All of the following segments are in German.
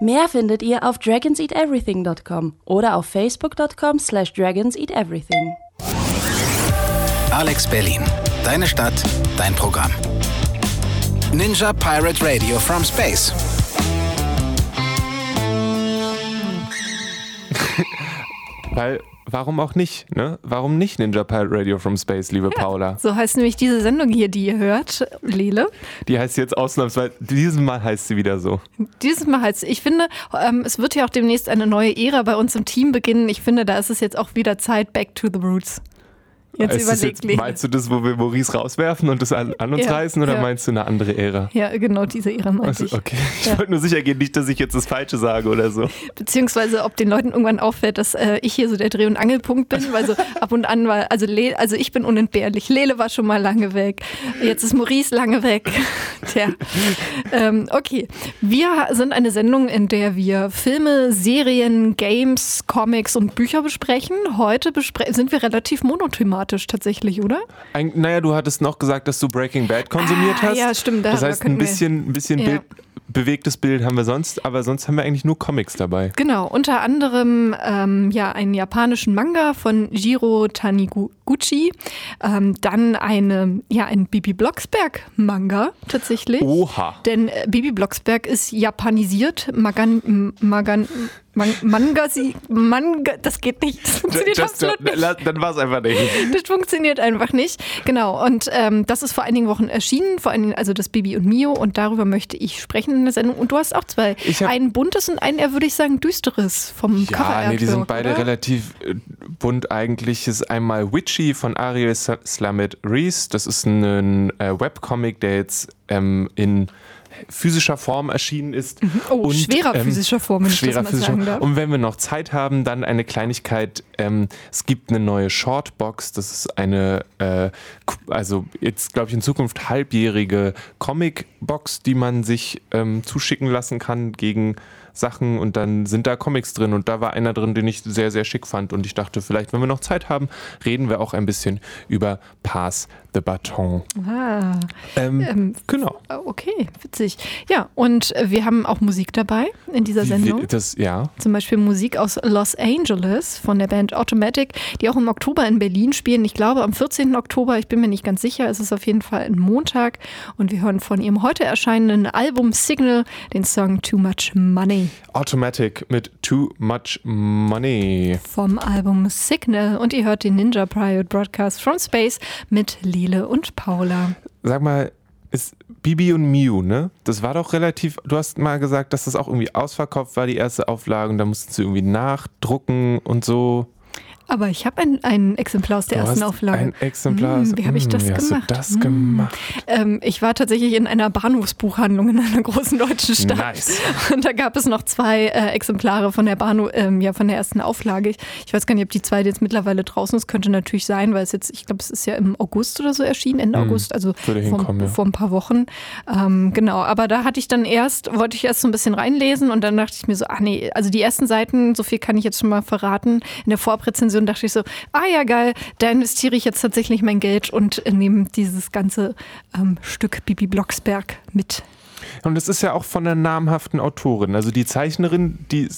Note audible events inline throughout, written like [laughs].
Mehr findet ihr auf dragonseateverything.com oder auf facebook.com slash dragonseateverything. Alex Berlin. Deine Stadt, dein Programm. Ninja Pirate Radio from Space. Weil, warum auch nicht, ne? Warum nicht Ninja Pirate Radio from Space, liebe Paula? So heißt nämlich diese Sendung hier, die ihr hört, Lele. Die heißt jetzt ausnahmsweise, dieses Mal heißt sie wieder so. Dieses Mal heißt ich finde, ähm, es wird ja auch demnächst eine neue Ära bei uns im Team beginnen. Ich finde, da ist es jetzt auch wieder Zeit, back to the roots. Jetzt Ist das überlegt jetzt, meinst du das, wo wir Maurice rauswerfen und das an, an uns Ja, reißen oder ja. meinst du eine andere Ära? Ja, genau, diese Ära meinte Also, ich. okay. Ich Ja. wollte nur sicher gehen, nicht, dass ich jetzt das Falsche sage oder so. Beziehungsweise, ob den Leuten irgendwann auffällt, dass äh, ich hier so der Dreh- und Angelpunkt bin, weil so [laughs] ab und an war, also, Le also ich bin unentbehrlich. Lele war schon mal lange weg. Jetzt ist Maurice lange weg. [laughs] Tja. Ähm, okay. Wir sind eine Sendung, in der wir Filme, Serien, Games, Comics und Bücher besprechen. Heute bespre sind wir relativ monothematisch tatsächlich, oder? Ein, naja, du hattest noch gesagt, dass du Breaking Bad konsumiert Ah, hast. ja, stimmt, da- Das da heißt, ein bisschen, ein bisschen Ja. Bild, bewegtes Bild haben wir sonst, aber sonst haben wir eigentlich nur Comics dabei. Genau, unter anderem ähm, ja einen japanischen Manga von Jiro Taniguchi, ähm, dann eine ja ein Bibi Blocksberg Manga tatsächlich. Oha. Denn äh, Bibi Blocksberg ist japanisiert, Magan, Magan, Man, Mangasi, Manga, das geht nicht. Das funktioniert Das, absolut nicht. dann war es einfach nicht. Das funktioniert einfach nicht. Genau. Und ähm, das ist vor einigen Wochen erschienen, vor allen Dingen also das Bibi und Mio. Und darüber möchte ich sprechen in der Sendung. Und du hast auch zwei. Ein buntes und ein, eher würde ich sagen, düsteres vom Cover. Ja, nee, die sind beide oder? relativ äh, bunt eigentlich. Ist einmal Witchy von Ariel Slamet Rees. Das ist ein äh, Webcomic, der jetzt ähm, in physischer Form erschienen ist. Oh, Und, schwerer ähm, physischer Form, wenn ich schwerer das mal physischer sagen darf. Und wenn wir noch Zeit haben, dann eine Kleinigkeit. Ähm, es gibt eine neue Shortbox. Das ist eine, äh, also jetzt glaube ich in Zukunft halbjährige Comicbox, die man sich ähm, zuschicken lassen kann gegen Sachen und dann sind da Comics drin und da war einer drin, den ich sehr, sehr schick fand und ich dachte, vielleicht, wenn wir noch Zeit haben, reden wir auch ein bisschen über Pass the Baton. Ah, Ähm, ähm, genau. okay, witzig. Ja, und wir haben auch Musik dabei in dieser Sendung. wie- Das, ja. Zum Beispiel Musik aus Los Angeles von der Band Automatic, die auch im Oktober in Berlin spielen. Ich glaube am 14. Oktober, ich bin mir nicht ganz sicher, es ist auf jeden Fall ein Montag. Und wir hören von ihrem heute erscheinenden Album Signal den Song Too Much Money Automatic mit Too Much Money. vom Album Signal. Und ihr hört den Ninja Private Broadcast from Space mit Lele und Paula. Sag mal, ist Bibi und Miu, ne? Das war doch relativ. Du hast mal gesagt, dass das auch irgendwie ausverkauft war, die erste Auflage, und da mussten sie irgendwie nachdrucken und so. Aber ich habe ein, ein Exemplar aus der Du ersten hast Auflage. Ein Exemplar. Hm, wie habe ich Hm, das wie hast gemacht? Du das Hm. gemacht. Ähm, ich war tatsächlich in einer Bahnhofsbuchhandlung in einer großen deutschen Stadt. Nice. Und da gab es noch zwei äh, Exemplare von der Bahnhof, ähm, ja, von der ersten Auflage. Ich, ich weiß gar nicht, ob die zweite jetzt mittlerweile draußen ist. Könnte natürlich sein, weil es jetzt, ich glaube, es ist ja im August oder so erschienen, Ende Hm, August, also vor, ja. vor ein paar Wochen. Ähm, genau, aber da hatte ich dann erst, wollte ich erst so ein bisschen reinlesen und dann dachte ich mir so, ach nee, also die ersten Seiten, so viel kann ich jetzt schon mal verraten. In der Vorabrezension dachte ich so, ah ja, geil, da investiere ich jetzt tatsächlich mein Geld und äh, nehme dieses ganze ähm, Stück Bibi Blocksberg mit. Und es ist ja auch von einer namhaften Autorin. Also die Zeichnerin, die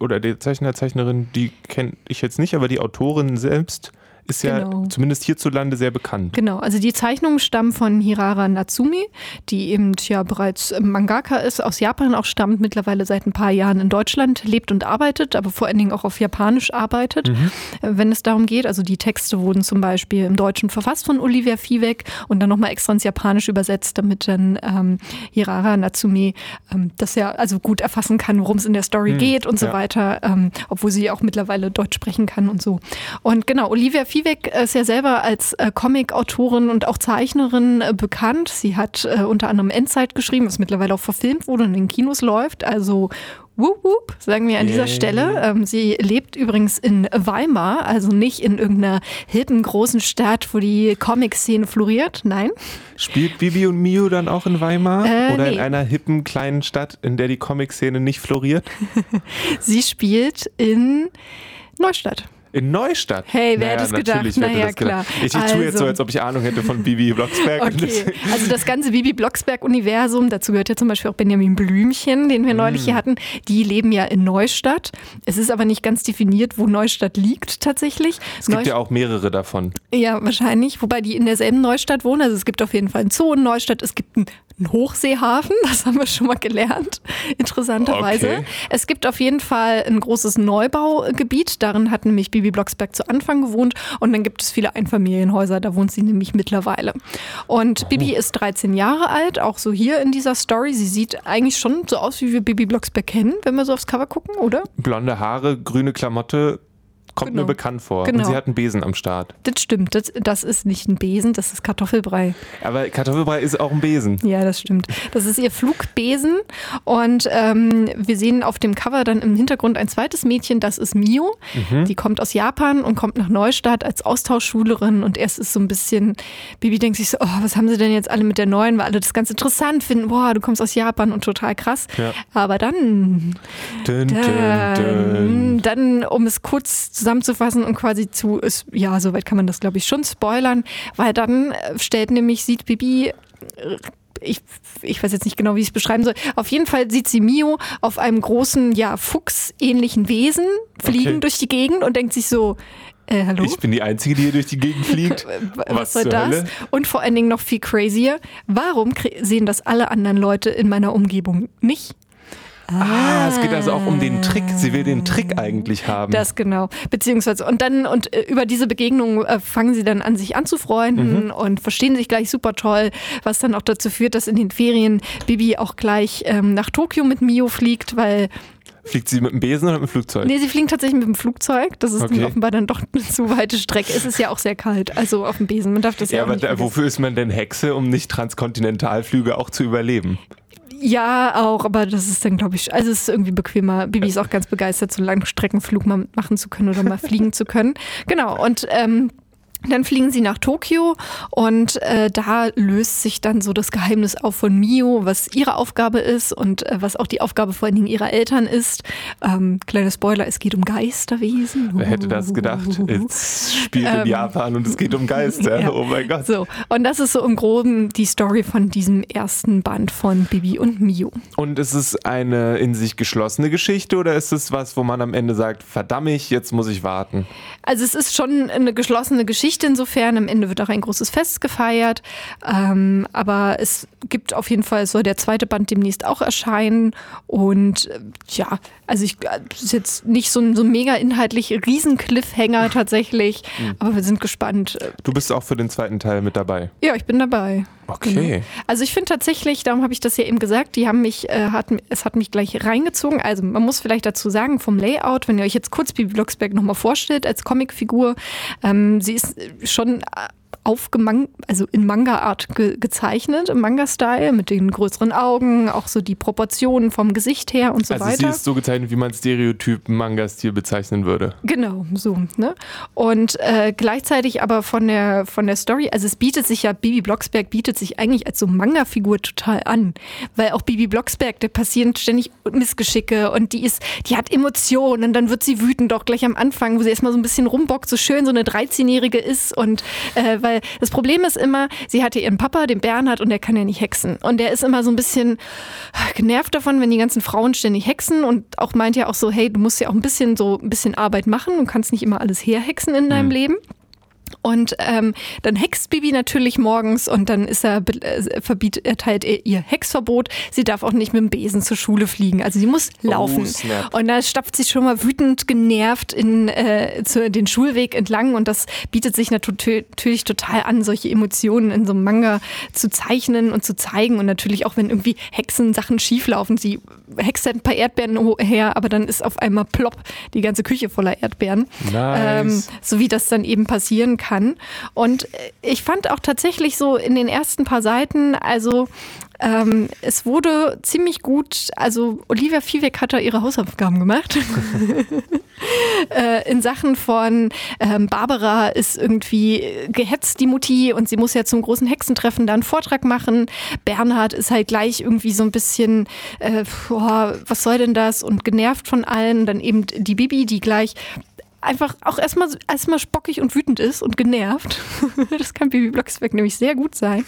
oder der Zeichner, Zeichnerin, die kenne ich jetzt nicht, aber die Autorin selbst ist ja Genau. zumindest hierzulande sehr bekannt. Genau, also die Zeichnungen stammen von Hirara Natsumi, die eben ja bereits Mangaka ist, aus Japan auch stammt, mittlerweile seit ein paar Jahren in Deutschland lebt und arbeitet, aber vor allen Dingen auch auf Japanisch arbeitet, Mhm. wenn es darum geht. Also die Texte wurden zum Beispiel im Deutschen verfasst von Olivia Viehweg und dann nochmal extra ins Japanisch übersetzt, damit dann ähm, Hirara Natsumi ähm, das ja also gut erfassen kann, worum es in der Story geht und so ja. weiter, ähm, obwohl sie auch mittlerweile Deutsch sprechen kann und so. Und genau, Olivia Viehweg ist ja selber als äh, Comic-Autorin und auch Zeichnerin äh, bekannt. Sie hat äh, unter anderem Endzeit geschrieben, was mittlerweile auch verfilmt wurde und in Kinos läuft. Also Wup, wup, sagen wir an dieser Yay. Stelle. Ähm, sie lebt übrigens in Weimar, also nicht in irgendeiner hippen großen Stadt, wo die Comic-Szene floriert. Nein. Spielt Bibi und Mio dann auch in Weimar? Äh, Oder in nee. einer hippen kleinen Stadt, in der die Comic-Szene nicht floriert? [laughs] Sie spielt in Neustadt. In Neustadt? Hey, wer hätte es gedacht? Naja, das gedacht. klar. Ich, ich tue jetzt so, Also- als ob ich Ahnung hätte von Bibi Blocksberg. Okay, [laughs] also das ganze Bibi Blocksberg-Universum, dazu gehört ja zum Beispiel auch Benjamin Blümchen, den wir neulich Mm. hier hatten, die leben ja in Neustadt. Es ist aber nicht ganz definiert, wo Neustadt liegt tatsächlich. Es gibt ja auch mehrere davon. Ja, wahrscheinlich. Wobei die in derselben Neustadt wohnen. Also es gibt auf jeden Fall einen Zoo in Neustadt. Es gibt einen, einen Hochseehafen. Das haben wir schon mal gelernt. Interessanterweise. Okay. Es gibt auf jeden Fall ein großes Neubaugebiet. Darin hat nämlich Bibi Blocksberg zu Anfang gewohnt. Und dann gibt es viele Einfamilienhäuser. Da wohnt sie nämlich mittlerweile. Und Bibi ist 13 Jahre alt. Auch so hier in dieser Story. Sie sieht eigentlich schon so aus, wie wir Bibi Blocksberg kennen, wenn wir so aufs Cover gucken, oder? Blonde Haare, grüne Klamotte, kommt Genau. mir bekannt vor. Genau. Und sie hat einen Besen am Start. Das stimmt. Das, das ist nicht ein Besen, das ist Kartoffelbrei. Aber Kartoffelbrei ist auch ein Besen. Ja, das stimmt. Das ist ihr Flugbesen. Und ähm, wir sehen auf dem Cover dann im Hintergrund ein zweites Mädchen, das ist Mio. Die kommt aus Japan und kommt nach Neustadt als Austauschschülerin. Und erst ist so ein bisschen, Bibi denkt sich so, oh, was haben sie denn jetzt alle mit der Neuen, weil alle das ganz interessant finden. Boah, du kommst aus Japan und total krass. Ja. Aber dann, Dün, dün, dann, dün. dann, um es kurz zusammenzufassen und quasi zu, ist, ja, soweit kann man das glaube ich schon spoilern, weil dann äh, stellt nämlich, sieht Bibi, äh, ich, ich weiß jetzt nicht genau, wie ich es beschreiben soll. Auf jeden Fall sieht sie Mio auf einem großen, ja, fuchsähnlichen Wesen fliegen Okay. durch die Gegend und denkt sich so, äh, hallo? Ich bin die Einzige, die hier durch die Gegend [laughs] fliegt. was, soll zur das? Hölle? Und vor allen Dingen noch viel crazier, warum sehen das alle anderen Leute in meiner Umgebung nicht? Ah, es geht also auch um den Trick. Sie will den Trick eigentlich haben. Das genau. Beziehungsweise, und dann, und äh, über diese Begegnung äh, fangen sie dann an, sich anzufreunden und verstehen sich gleich super toll, was dann auch dazu führt, dass in den Ferien Bibi auch gleich ähm, nach Tokio mit Mio fliegt, weil, Fliegt sie mit dem Besen oder mit dem Flugzeug? nee, sie fliegen tatsächlich mit dem Flugzeug. Das ist Okay. dann offenbar dann doch eine zu weite Strecke. Es ist ja auch sehr kalt, also auf dem Besen. Man darf das ja, Ja, auch aber nicht da, wofür ist man denn Hexe, um nicht Transkontinentalflüge auch zu überleben? Ja, auch, aber das ist dann, glaube ich, also es ist irgendwie bequemer. Bibi ist auch ganz begeistert, so einen Langstreckenflug mal machen zu können oder mal fliegen zu können. Genau, und ähm, dann fliegen sie nach Tokio und äh, da löst sich dann so das Geheimnis auf von Mio, was ihre Aufgabe ist und äh, was auch die Aufgabe vor allen Dingen ihrer Eltern ist. Ähm, kleiner Spoiler, es geht um Geisterwesen. Wer hätte das gedacht? [laughs] Es spielt in Ähm, Japan und es geht um Geister. [laughs] ja. Oh mein Gott. So, und das ist so im Groben die Story von diesem ersten Band von Bibi und Mio. Und ist es eine in sich geschlossene Geschichte oder ist es was, wo man am Ende sagt, verdammt, jetzt muss ich warten? Also es ist schon eine geschlossene Geschichte insofern. Am Ende wird auch ein großes Fest gefeiert. Ähm, aber es gibt auf jeden Fall, soll der zweite Band demnächst auch erscheinen. Und äh, ja, also ich äh, es ist jetzt nicht so ein so mega inhaltlich riesen Cliffhanger [laughs] tatsächlich. Aber wir sind gespannt. Äh, Du bist auch für den zweiten Teil mit dabei. Ja, ich bin dabei. Okay. Genau. Also ich finde tatsächlich, darum habe ich das ja eben gesagt, die haben mich, äh, hat, es hat mich gleich reingezogen. Also man muss vielleicht dazu sagen, vom Layout, wenn ihr euch jetzt kurz Bibi Blocksberg nochmal vorstellt als Comicfigur, ähm, sie ist schon aufgemang, also in Manga-Art ge gezeichnet, im Manga-Style, mit den größeren Augen, auch so die Proportionen vom Gesicht her und so also weiter. sie ist so gezeichnet, wie man Stereotyp Manga-Stil bezeichnen würde. Genau, so. Ne? Und äh, gleichzeitig aber von der, von der Story, also es bietet sich ja, Bibi Blocksberg bietet sich eigentlich als so Manga-Figur total an. Weil auch Bibi Blocksberg, der passieren ständig Missgeschicke und die ist, die hat Emotionen und dann wird sie wütend, auch gleich am Anfang, wo sie erstmal so ein bisschen rumbockt, so schön so eine 13-Jährige ist. Und äh, weil das Problem ist immer, sie hatte ihren Papa, den Bernhard, und der kann ja nicht hexen. Und der ist immer so ein bisschen genervt davon, wenn die ganzen Frauen ständig hexen und auch meint ja auch so, hey, du musst ja auch ein bisschen so ein bisschen Arbeit machen und kannst nicht immer alles herhexen in deinem Leben. Und ähm, dann hext Bibi natürlich morgens und dann ist er äh, verbietet, erteilt er ihr Hexverbot. Sie darf auch nicht mit dem Besen zur Schule fliegen. Also sie muss laufen. snap. und da stapft sie schon mal wütend genervt in äh, zu, den Schulweg entlang und das bietet sich natürlich total an, solche Emotionen in so einem Manga zu zeichnen und zu zeigen und natürlich auch wenn irgendwie Hexen Sachen schieflaufen. Sie hext halt ein paar Erdbeeren her, aber dann ist auf einmal plopp die ganze Küche voller Erdbeeren. Ähm, Nice. so wie das dann eben passieren kann. Und äh, ich fand auch tatsächlich so in den ersten paar Seiten, also ähm, es wurde ziemlich gut, also Olivia Viehweg hat da ihre Hausaufgaben gemacht. [laughs] äh, in Sachen von ähm, Barbara ist irgendwie gehetzt, die Mutti, und sie muss ja zum großen Hexentreffen da einen Vortrag machen. Bernhard ist halt gleich irgendwie so ein bisschen, äh, boah, was soll denn das? Und genervt von allen. Dann eben die Bibi, die gleich einfach auch erstmal erstmal spockig und wütend ist und genervt. [laughs] das kann Bibi Blocksberg nämlich sehr gut sein.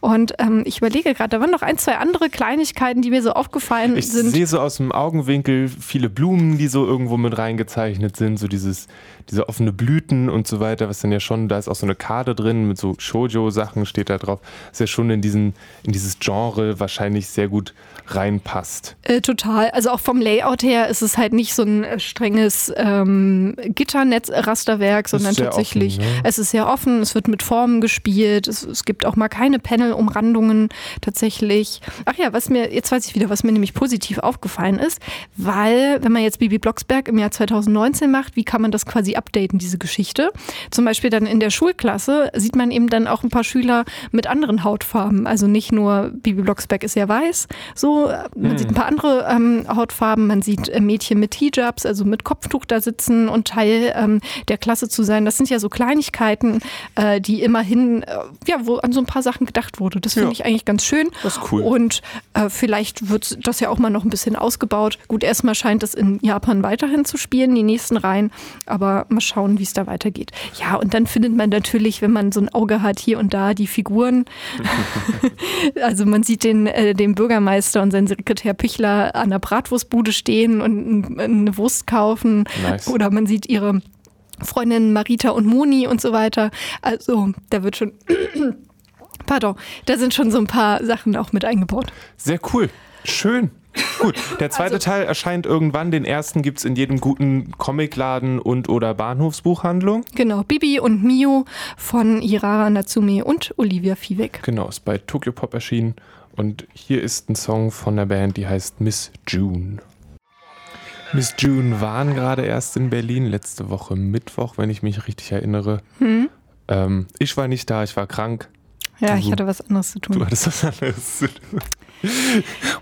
Und ähm, ich überlege gerade, da waren noch ein, zwei andere Kleinigkeiten, die mir so aufgefallen Ich sind. sehe so aus dem Augenwinkel viele Blumen, die so irgendwo mit reingezeichnet sind, so dieses, diese offene Blüten und so weiter, was dann ja schon, da ist auch so eine Karte drin mit so Shoujo-Sachen steht da drauf, was ja schon in, diesen, in dieses Genre wahrscheinlich sehr gut reinpasst. Äh, total. Also auch vom Layout her ist es halt nicht so ein äh, strenges ähm, Gitternetz-Rasterwerk, sondern tatsächlich, offen, ne? es ist sehr offen, es wird mit Formen gespielt, es, es gibt auch mal keine Panel-Umrandungen tatsächlich. Ach ja, was mir, jetzt weiß ich wieder, was mir nämlich positiv aufgefallen ist, weil, wenn man jetzt Bibi Blocksberg im Jahr 2019 macht, wie kann man das quasi updaten, diese Geschichte? Zum Beispiel dann in der Schulklasse sieht man eben dann auch ein paar Schüler mit anderen Hautfarben. Also nicht nur Bibi Blocksberg ist ja weiß, so, man sieht ein paar andere ähm, Hautfarben, man sieht äh, Mädchen mit Hijabs, also mit Kopftuch da sitzen und Teil ähm, der Klasse zu sein. Das sind ja so Kleinigkeiten, äh, die immerhin, äh, ja, wo an so ein paar Sachen gedacht wurde. Das finde Ja. ich eigentlich ganz schön. Das ist cool. Und äh, vielleicht wird das ja auch mal noch ein bisschen ausgebaut. Gut, erstmal scheint es in Japan weiterhin zu spielen, die nächsten Reihen, aber mal schauen, wie es da weitergeht. Ja, und dann findet man natürlich, wenn man so ein Auge hat, hier und da die Figuren. [laughs] also man sieht den, äh, den Bürgermeister und seinen Sekretär Pichler an der Bratwurstbude stehen und eine Wurst kaufen. Nice. Oder man sieht ihre Freundinnen Marita und Moni und so weiter. Also da wird schon... [clears throat] Pardon, da sind schon so ein paar Sachen auch mit eingebaut. Sehr cool. Schön. Gut, der zweite Also Teil erscheint irgendwann. Den ersten gibt es in jedem guten Comicladen und oder Bahnhofsbuchhandlung. Genau, Bibi und Mio von Hirara Natsume und Olivia Vivek. Genau, ist bei Tokyo Pop erschienen. Und hier ist ein Song von der Band, die heißt Miss June. Miss June waren gerade erst in Berlin, letzte Woche Mittwoch, wenn ich mich richtig erinnere. Hm? Ähm, ich war nicht da, ich war krank. Ja, Du- ich hatte was anderes zu Du tun. hattest was anderes zu tun.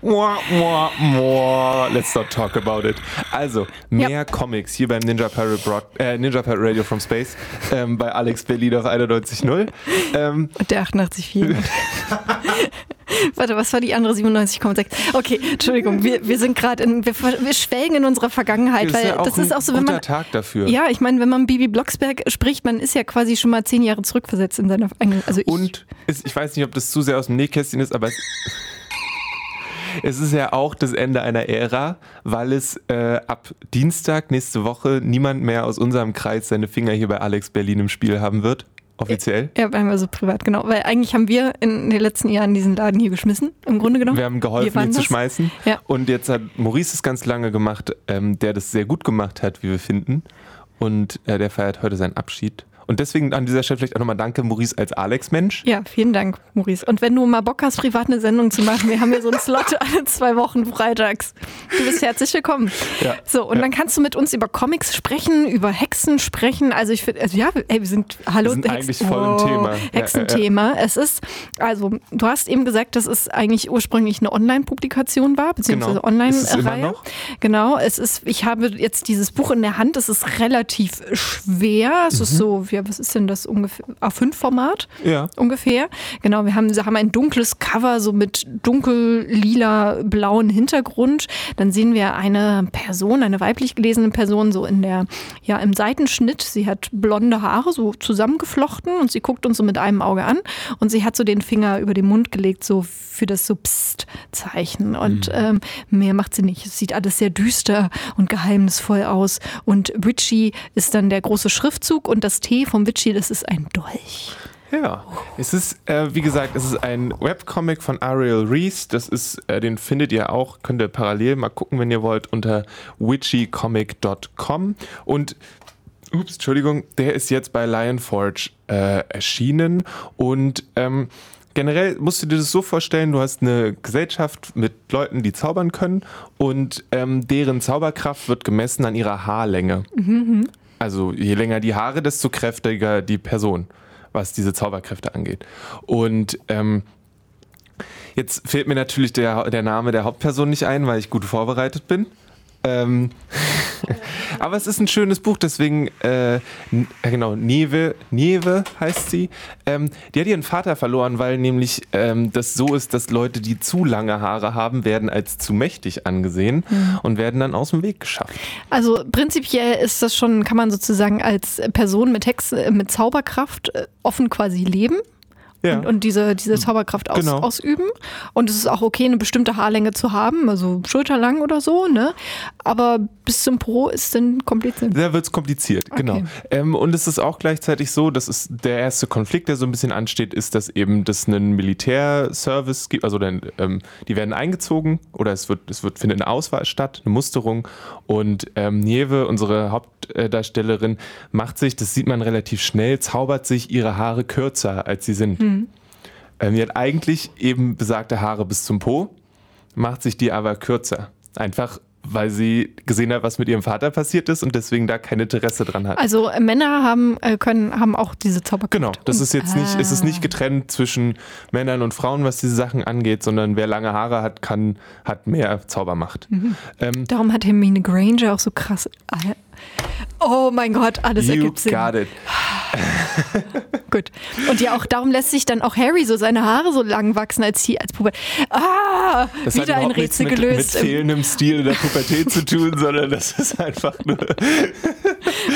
Mua, mua, mua. Let's not talk about it. Also, mehr Comics hier beim Ninja Pirate, Broad, äh, Ninja Pirate Radio from Space ähm, bei Alex Berlin auf 91.0 ähm, Und der 88,4. [laughs] [laughs] Warte, was war die andere 97,6? Okay, Entschuldigung, wir, wir sind gerade in, wir, wir schwelgen in unserer Vergangenheit, ist weil ja das ist ein auch so, wenn guter man. Tag dafür. Ja, ich meine, wenn man Bibi Blocksberg spricht, man ist ja quasi schon mal zehn Jahre zurückversetzt in seiner. Also ich, Und es, ich weiß nicht, ob das zu sehr aus dem Nähkästchen ist, aber es, [laughs] es ist ja auch das Ende einer Ära, weil es äh, ab Dienstag nächste Woche niemand mehr aus unserem Kreis seine Finger hier bei Alex Berlin im Spiel haben wird. Offiziell. Ja, einmal so privat, genau. Weil eigentlich haben wir in den letzten Jahren diesen Laden hier geschmissen, im Grunde genommen. Wir haben geholfen, waren ihn zu schmeißen. Ja. Und jetzt hat Maurice es ganz lange gemacht, ähm, der das sehr gut gemacht hat, wie wir finden. Und äh, der feiert heute seinen Abschied. Und deswegen an dieser Stelle vielleicht auch nochmal danke, Maurice, als Alex-Mensch. Ja, vielen Dank, Maurice. Und wenn du mal Bock hast, privat eine Sendung zu machen, wir haben hier so einen Slot [laughs] alle zwei Wochen freitags. Du bist herzlich willkommen. Ja. So, und Ja. dann kannst du mit uns über Comics sprechen, über Hexen sprechen. Also ich finde, also ja, ey, wir sind, hallo, Wir sind eigentlich voll im Thema. Ja, Hexenthema. Es ist, also du hast eben gesagt, dass es eigentlich ursprünglich eine Online-Publikation war, beziehungsweise Genau. Online-Reihe. Genau, es ist, ich habe jetzt dieses Buch in der Hand, es ist relativ schwer. Es Mhm. ist so, ja, was ist denn das ungefähr? A5-Format Ja. ungefähr. Genau, wir haben, haben ein dunkles Cover, so mit dunkel-lila blauen Hintergrund. Dann sehen wir eine Person, eine weiblich gelesene Person, so in der, ja, im Seitenschnitt. Sie hat blonde Haare, so zusammengeflochten und sie guckt uns so mit einem Auge an und sie hat so den Finger über den Mund gelegt, so für das so Psst-Zeichen. Und ähm, mehr macht sie nicht. Es sieht alles sehr düster und geheimnisvoll aus. Und Witchy ist dann der große Schriftzug und das Vom Witchy, das ist ein Dolch. Ja, es ist, äh, wie gesagt, es ist ein Webcomic von Ariel Reese. Das ist, äh, den findet ihr auch, könnt ihr parallel mal gucken, wenn ihr wollt, unter witchycomic.com. Und, ups, Entschuldigung, der ist jetzt bei Lionforge äh, erschienen. Und ähm, generell musst du dir das so vorstellen, du hast eine Gesellschaft mit Leuten, die zaubern können und ähm, deren Zauberkraft wird gemessen an ihrer Haarlänge. Also je länger die Haare, desto kräftiger die Person, was diese Zauberkräfte angeht. Und ähm, jetzt fehlt mir natürlich der, der Name der Hauptperson nicht ein, weil ich gut vorbereitet bin. Ähm, [laughs] aber es ist ein schönes Buch, deswegen, äh, genau, Nieve, Nieve heißt sie. Ähm, die hat ihren Vater verloren, weil nämlich ähm, das so ist, dass Leute, die zu lange Haare haben, werden als zu mächtig angesehen mhm. und werden dann aus dem Weg geschafft. Also prinzipiell ist das schon, kann man sozusagen als Person mit Hex, äh, mit Zauberkraft äh, offen quasi leben ja. und, und, diese, diese Zauberkraft aus, genau. ausüben. Und es ist auch okay, eine bestimmte Haarlänge zu haben, also schulterlang oder so, ne? Aber bis zum Pro ist dann kompliziert. Da wird es kompliziert, okay. genau. Ähm, und es ist auch gleichzeitig so, dass es der erste Konflikt, der so ein bisschen ansteht, ist, dass eben das einen Militärservice gibt, also dann, ähm, die werden eingezogen oder es wird, es wird findet eine Auswahl statt, eine Musterung. Und ähm, Nieve, unsere Hauptdarstellerin, macht sich, das sieht man relativ schnell, zaubert sich ihre Haare kürzer, als sie sind. Mhm. Ähm, die hat eigentlich eben besagte Haare bis zum Po, macht sich die aber kürzer. Einfach weil sie gesehen hat, was mit ihrem Vater passiert ist und deswegen da kein Interesse dran hat. Also äh, Männer haben äh, können haben auch diese Zauberkraft. Genau, das ist jetzt nicht, ah. es ist nicht getrennt zwischen Männern und Frauen, was diese Sachen angeht, sondern wer lange Haare hat, kann hat mehr Zaubermacht. Mhm. Ähm, Darum hat Hermine Granger auch so krass. Oh mein Gott, alles you ergibt Sinn. Got it. [laughs] Gut. Und ja, auch darum lässt sich dann auch Harry so seine Haare so lang wachsen als, als Pubertät. Ah, das wieder ein Rätsel mit, gelöst. Mit fehlendem Stil in der Pubertät zu tun, sondern das ist einfach nur.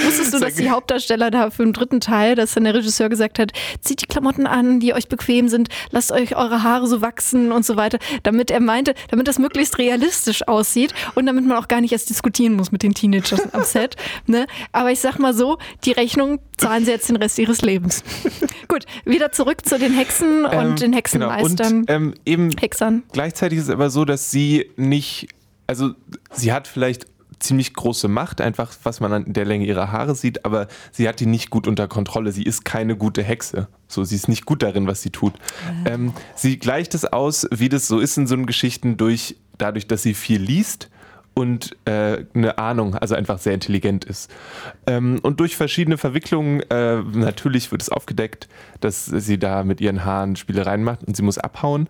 Wusstest du, dass die Hauptdarsteller da für den dritten Teil, dass dann der Regisseur gesagt hat, zieht die Klamotten an, die euch bequem sind, lasst euch eure Haare so wachsen und so weiter, damit er meinte, damit das möglichst realistisch aussieht und damit man auch gar nicht erst diskutieren muss mit den Teenagers am [laughs] Set. Ne? Aber ich sag mal so, die Rechnung zahlen sie jetzt den Rest ihres Lebens. [laughs] Gut, wieder zurück zu den Hexen und ähm, den Hexenmeistern. Genau. Und ähm, eben Hexern. Gleichzeitig ist es aber so, dass sie nicht, also sie hat vielleicht ziemlich große Macht, einfach was man an der Länge ihrer Haare sieht, aber sie hat die nicht gut unter Kontrolle. Sie ist keine gute Hexe. So, sie ist nicht gut darin, was sie tut. Äh. Ähm, sie gleicht es aus, wie das so ist in so einen Geschichten durch, dadurch, dass sie viel liest und äh, eine Ahnung, also einfach sehr intelligent ist. Ähm, und durch verschiedene Verwicklungen, äh, natürlich wird es aufgedeckt, dass sie da mit ihren Haaren Spielereien macht und sie muss abhauen.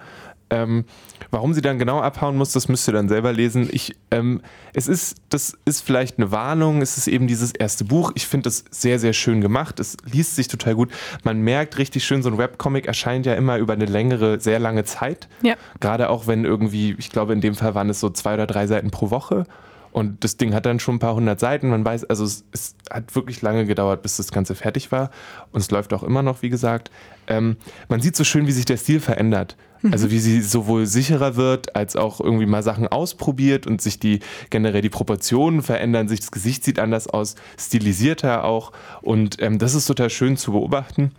Ähm, warum sie dann genau abhauen muss, das müsst ihr dann selber lesen. Ich, ähm, es ist, das ist vielleicht eine Warnung. Es ist eben dieses erste Buch. Ich finde das sehr, sehr schön gemacht. Es liest sich total gut. Man merkt richtig schön, so ein Webcomic erscheint ja immer über eine längere, sehr lange Zeit. Ja. Gerade auch wenn irgendwie, ich glaube, in dem Fall waren es so zwei oder drei Seiten pro Woche. Und das Ding hat dann schon ein paar hundert Seiten. Man weiß, also es, es, hat wirklich lange gedauert, bis das Ganze fertig war. Und es läuft auch immer noch, wie gesagt. Ähm, man sieht so schön, wie sich der Stil verändert. Mhm. Also wie sie sowohl sicherer wird, als auch irgendwie mal Sachen ausprobiert und sich die generell die Proportionen verändern, sich das Gesicht sieht anders aus, stilisierter auch. Und ähm, das ist total schön zu beobachten.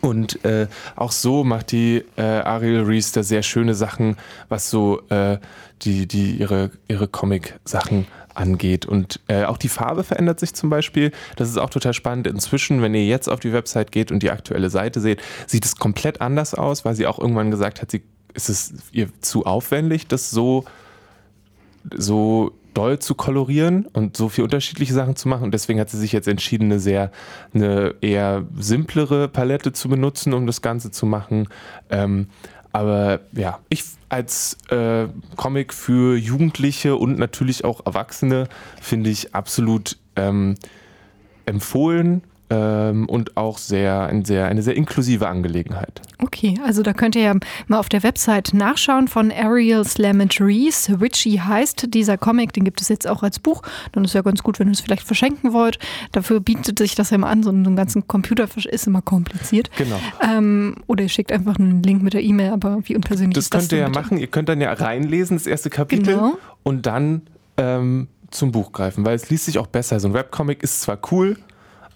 Und äh, auch so macht die äh, Ariel Reese da sehr schöne Sachen, was so äh, die, die ihre, ihre Comic-Sachen angeht. Und äh, auch die Farbe verändert sich zum Beispiel. Das ist auch total spannend. Inzwischen, wenn ihr jetzt auf die Website geht und die aktuelle Seite seht, sieht es komplett anders aus, weil sie auch irgendwann gesagt hat, sie, ist es ihr zu aufwendig, das so, so doll zu kolorieren und so viel unterschiedliche Sachen zu machen. Und deswegen hat sie sich jetzt entschieden, eine sehr, eine eher simplere Palette zu benutzen, um das Ganze zu machen. Ähm, aber ja, ich als äh, Comic für Jugendliche und natürlich auch Erwachsene finde ich absolut ähm, empfohlen ähm, und auch sehr, ein sehr, eine sehr inklusive Angelegenheit. Okay, also da könnt ihr ja mal auf der Website nachschauen von Ariel Slamage Reese. Witchy heißt dieser Comic, den gibt es jetzt auch als Buch. Dann ist ja ganz gut, wenn ihr es vielleicht verschenken wollt. Dafür bietet sich das ja immer an, so einen ganzen Computer ist immer kompliziert. Genau. Ähm, oder ihr schickt einfach einen Link mit der E-Mail, aber wie unpersönlich das ist das? Das könnt ihr ja machen. Ihr könnt dann ja reinlesen, das erste Kapitel, genau. und dann ähm, zum Buch greifen, weil es liest sich auch besser. So ein Webcomic ist zwar cool,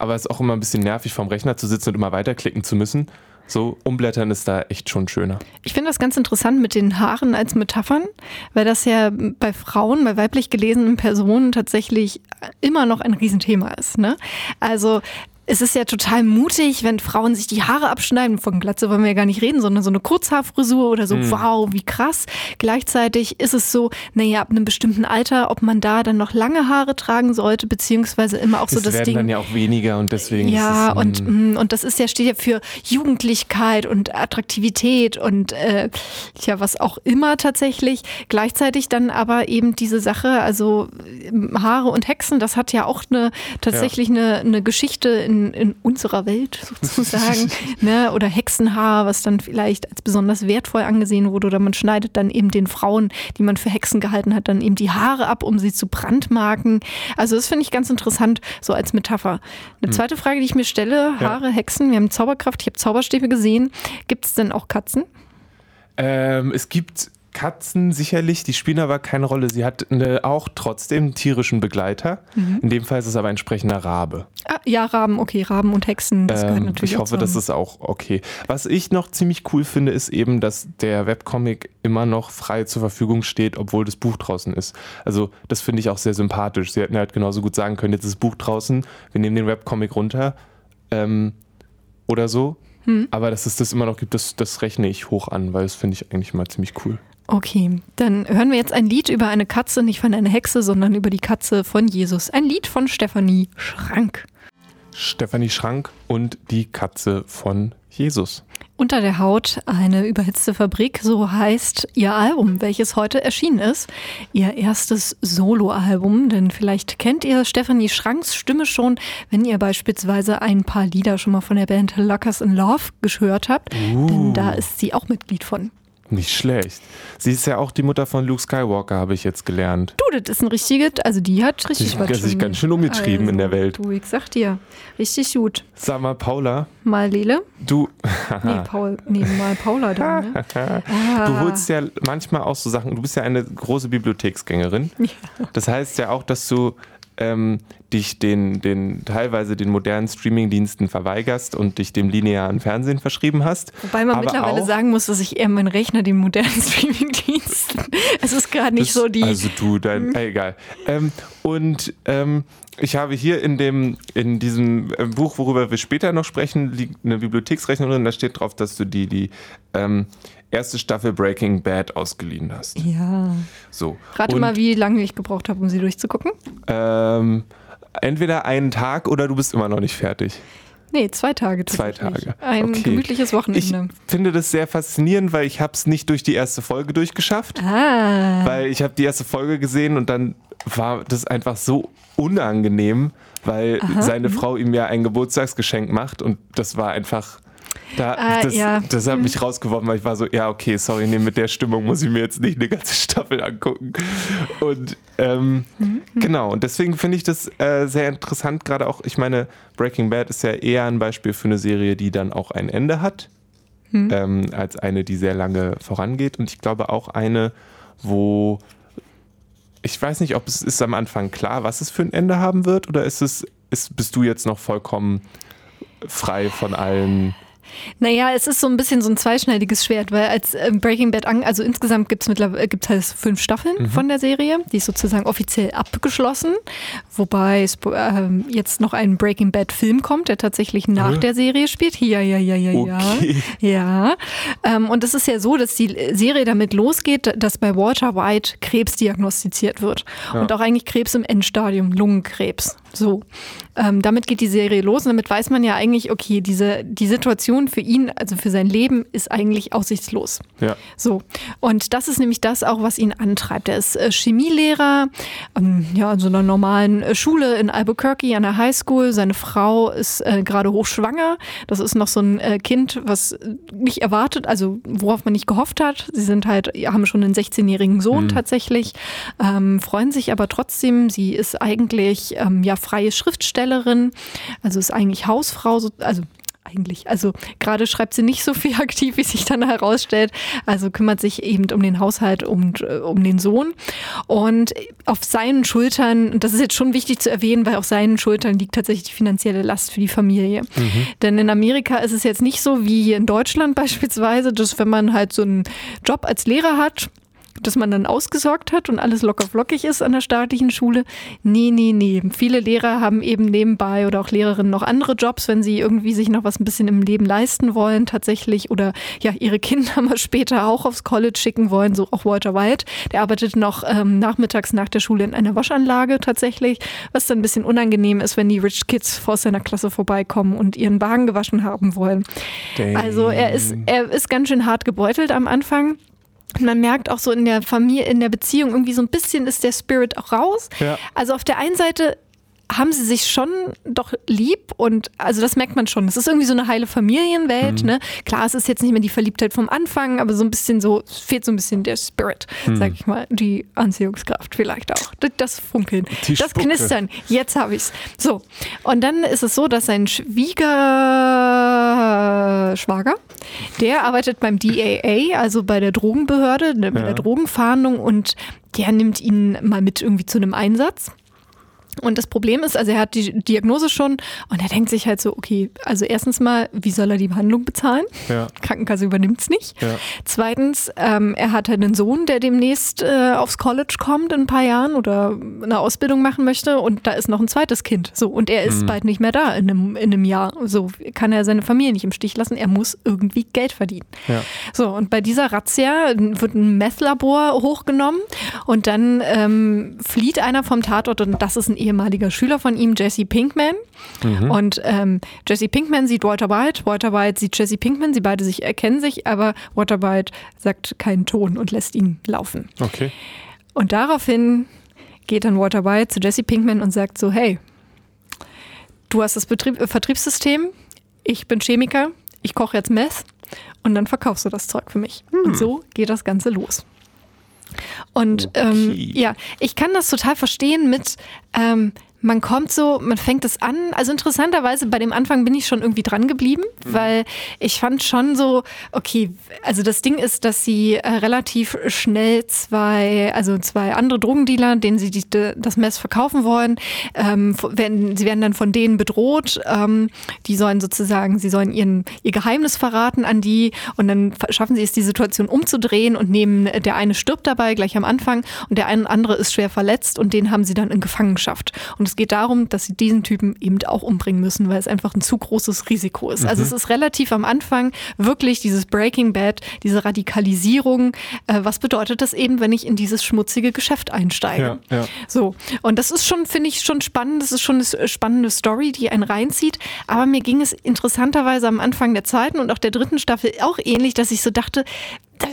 aber es ist auch immer ein bisschen nervig, vorm Rechner zu sitzen und immer weiterklicken zu müssen. So umblättern ist da echt schon schöner. Ich finde das ganz interessant mit den Haaren als Metaphern, weil das ja bei Frauen, bei weiblich gelesenen Personen tatsächlich immer noch ein Riesenthema ist. Ne? Also es ist ja total mutig, wenn Frauen sich die Haare abschneiden. Von Glatze wollen wir ja gar nicht reden, sondern so eine Kurzhaarfrisur oder so. Mhm. Wow, wie krass. Gleichzeitig ist es so, naja, ab einem bestimmten Alter, ob man da dann noch lange Haare tragen sollte, beziehungsweise immer auch so das, das werden Ding. dann ja auch weniger und deswegen. Ja, ist es, und, mm, und das ist ja, steht ja für Jugendlichkeit und Attraktivität und äh, ja, was auch immer tatsächlich. Gleichzeitig dann aber eben diese Sache, also Haare und Hexen, das hat ja auch eine tatsächlich ja. eine, eine Geschichte in, in unserer Welt sozusagen. [laughs] ne? Oder Hexenhaar, was dann vielleicht als besonders wertvoll angesehen wurde. Oder man schneidet dann eben den Frauen, die man für Hexen gehalten hat, dann eben die Haare ab, um sie zu brandmarken. Also das finde ich ganz interessant, so als Metapher. Eine hm. zweite Frage, die ich mir stelle, Haare, ja. Hexen, wir haben Zauberkraft, ich habe Zauberstäbe gesehen. Gibt es denn auch Katzen? Ähm, es gibt Katzen sicherlich, die spielen aber keine Rolle. Sie hat eine, auch trotzdem einen tierischen Begleiter. Mhm. In dem Fall ist es aber ein entsprechender Rabe. Ah, ja, Raben, okay, Raben und Hexen, das ähm, gehört natürlich Ich hoffe, das ist auch okay. Was ich noch ziemlich cool finde, ist eben, dass der Webcomic immer noch frei zur Verfügung steht, obwohl das Buch draußen ist. Also das finde ich auch sehr sympathisch. Sie hätten halt genauso gut sagen können, jetzt ist das Buch draußen, wir nehmen den Webcomic runter ähm, oder so. Hm. Aber dass es das immer noch gibt, das, das rechne ich hoch an, weil das finde ich eigentlich mal ziemlich cool. Okay, dann hören wir jetzt ein Lied über eine Katze, nicht von einer Hexe, sondern über die Katze von Jesus. Ein Lied von Stefanie Schrank. Stefanie Schrank und die Katze von Jesus. Unter der Haut eine überhitzte Fabrik, so heißt ihr Album, welches heute erschienen ist. Ihr erstes Soloalbum, denn vielleicht kennt ihr Stefanie Schranks Stimme schon, wenn ihr beispielsweise ein paar Lieder schon mal von der Band Lockers in Love gehört habt, uh. denn da ist sie auch Mitglied von. Nicht schlecht. Sie ist ja auch die Mutter von Luke Skywalker, habe ich jetzt gelernt. Du, das ist ein richtiger, also die hat richtig die was. sich ganz schön umgetrieben also, in der also, Welt. Du, ich sag dir, richtig gut. Sag mal, Paula. Mal Lele. Du. [laughs] nee, Paul, nee, mal Paula da, ne? [laughs] ah. Du holst ja manchmal auch so Sachen, du bist ja eine große Bibliotheksgängerin. Ja. Das heißt ja auch, dass du ähm, dich den, den teilweise den modernen Streamingdiensten verweigerst und dich dem linearen Fernsehen verschrieben hast. Wobei man Aber mittlerweile sagen muss, dass ich eher meinen Rechner dem modernen [laughs] Streamingdiensten. Es ist gerade nicht das, so die. Also du, dein, äh, egal. Ähm, und ähm, ich habe hier in dem in diesem äh, Buch, worüber wir später noch sprechen, liegt eine Bibliotheksrechnung drin. Da steht drauf, dass du die die ähm, erste Staffel Breaking Bad ausgeliehen hast. Ja. So. Rate Und, mal, wie lange ich gebraucht habe, um sie durchzugucken. Ähm, entweder einen Tag oder du bist immer noch nicht fertig. Nee, zwei Tage. Zwei Tage. Ein okay. gemütliches Wochenende. Ich finde das sehr faszinierend, weil ich habe es nicht durch die erste Folge durchgeschafft. Ah. Weil ich habe die erste Folge gesehen und dann war das einfach so unangenehm, weil Aha. seine mhm. Frau ihm ja ein Geburtstagsgeschenk macht und das war einfach da, ah, das, ja. das hat mich rausgeworfen, weil ich war so, ja, okay, sorry, nee, mit der Stimmung muss ich mir jetzt nicht eine ganze [laughs] Staffel angucken. Und ähm, mhm. genau, und deswegen finde ich das äh, sehr interessant, gerade auch, ich meine, Breaking Bad ist ja eher ein Beispiel für eine Serie, die dann auch ein Ende hat, mhm. ähm, als eine, die sehr lange vorangeht. Und ich glaube auch eine, wo ich weiß nicht, ob es ist am Anfang klar, was es für ein Ende haben wird, oder ist es, ist, bist du jetzt noch vollkommen frei von allen naja, es ist so ein bisschen so ein zweischneidiges Schwert, weil als ähm, Breaking Bad, an, also insgesamt gibt es mittlerweile gibt's halt fünf Staffeln mhm. von der Serie, die ist sozusagen offiziell abgeschlossen, wobei es ähm, jetzt noch ein Breaking Bad Film kommt, der tatsächlich nach äh? der Serie spielt. Ja, ja, ja, ja, okay. ja. Ja. Ähm, und es ist ja so, dass die Serie damit losgeht, dass bei Walter White Krebs diagnostiziert wird. Ja. Und auch eigentlich Krebs im Endstadium, Lungenkrebs. So. Ähm, damit geht die Serie los und damit weiß man ja eigentlich, okay, diese, die Situation für ihn, also für sein Leben, ist eigentlich aussichtslos. Ja. So. Und das ist nämlich das auch, was ihn antreibt. Er ist äh, Chemielehrer, ähm, ja, an so einer normalen äh, Schule in Albuquerque an der Highschool. Seine Frau ist äh, gerade hochschwanger. Das ist noch so ein äh, Kind, was nicht erwartet, also worauf man nicht gehofft hat. Sie sind halt, haben schon einen 16-jährigen Sohn mhm. tatsächlich, ähm, freuen sich aber trotzdem. Sie ist eigentlich ähm, ja freie Schriftstellerin, also ist eigentlich Hausfrau, also eigentlich. Also gerade schreibt sie nicht so viel [laughs] aktiv, wie sich dann herausstellt. Also kümmert sich eben um den Haushalt und äh, um den Sohn. Und auf seinen Schultern, und das ist jetzt schon wichtig zu erwähnen, weil auf seinen Schultern liegt tatsächlich die finanzielle Last für die Familie. Mhm. Denn in Amerika ist es jetzt nicht so wie in Deutschland [laughs] beispielsweise, dass wenn man halt so einen Job als Lehrer hat, dass man dann ausgesorgt hat und alles locker flockig ist an der staatlichen Schule. Nee, nee, nee. Viele Lehrer haben eben nebenbei oder auch Lehrerinnen noch andere Jobs, wenn sie irgendwie sich noch was ein bisschen im Leben leisten wollen tatsächlich oder ja, ihre Kinder [laughs] mal später auch aufs College schicken wollen, so auch Walter White. Der arbeitet noch ähm, nachmittags nach der Schule in einer Waschanlage tatsächlich, was dann ein bisschen unangenehm ist, wenn die Rich Kids vor seiner Klasse vorbeikommen und ihren Wagen gewaschen haben wollen. Dang. Also er ist, er ist ganz schön hart gebeutelt am Anfang. Man merkt auch so in der Familie, in der Beziehung irgendwie so ein bisschen ist der Spirit auch raus. Ja. Also auf der einen Seite haben sie sich schon doch lieb und also das merkt man schon. Es ist irgendwie so eine heile Familienwelt. Mhm. Ne? Klar, es ist jetzt nicht mehr die Verliebtheit vom Anfang, aber so ein bisschen so, fehlt so ein bisschen der Spirit, mhm. sag ich mal, die Anziehungskraft vielleicht auch. Das Funkeln, die das Spucke. Knistern. Jetzt habe ich's. So. Und dann ist es so, dass sein Schwiegerschwager, der arbeitet beim DAA, also bei der Drogenbehörde, bei der Drogenfahndung und der nimmt ihn mal mit irgendwie zu einem Einsatz. Und das Problem ist, also er hat die Diagnose schon und er denkt sich halt so, okay, also erstens mal, wie soll er die Behandlung bezahlen? Ja. Krankenkasse übernimmt es nicht. Ja. Zweitens, ähm, er hat halt einen Sohn, der demnächst äh, aufs College kommt in ein paar Jahren oder eine Ausbildung machen möchte und da ist noch ein zweites Kind. So, und er ist mhm. bald nicht mehr da in einem, in einem Jahr. So kann er seine Familie nicht im Stich lassen. Er muss irgendwie Geld verdienen. Ja. So, und bei dieser Razzia wird ein Meth-Labor hochgenommen und dann ähm, flieht einer vom Tatort und das ist ein ehemaliger Schüler von ihm, Jesse Pinkman. Mhm. Und ähm, Jesse Pinkman sieht Walter White, Walter White sieht Jesse Pinkman, sie beide sich erkennen sich, aber Walter White sagt keinen Ton und lässt ihn laufen. Okay. Und daraufhin geht dann Walter White zu Jesse Pinkman und sagt so, hey, du hast das Betrieb, äh, Vertriebssystem, ich bin Chemiker, ich koche jetzt Meth und dann verkaufst du das Zeug für mich. Hm. Und so geht das Ganze los. Und okay. ähm, ja, ich kann das total verstehen mit, ähm, man kommt so, man fängt es an. Also interessanterweise bei dem Anfang bin ich schon irgendwie dran geblieben, mhm. weil ich fand schon so, okay, also das Ding ist, dass sie äh, relativ schnell zwei, also zwei andere Drogendealer, denen sie die, das Mess verkaufen wollen, ähm, werden, sie werden dann von denen bedroht. Ähm, die sollen sozusagen, sie sollen ihren, ihr Geheimnis verraten an die und dann schaffen sie es, die Situation umzudrehen und nehmen, der eine stirbt dabei gleich am Anfang und der andere ist schwer verletzt und den haben sie dann in Gefangenschaft. Und es geht darum, dass sie diesen Typen eben auch umbringen müssen, weil es einfach ein zu großes Risiko ist. Also mhm. Also es ist relativ am Anfang wirklich dieses Breaking Bad, diese Radikalisierung. Äh, was bedeutet das eben, wenn ich in dieses schmutzige Geschäft einsteige? Ja, ja. So. Und das ist schon, finde ich, schon spannend. Das ist schon eine spannende Story, die einen reinzieht. Aber mir ging es interessanterweise am Anfang der zweiten und auch der dritten Staffel auch ähnlich, dass ich so dachte,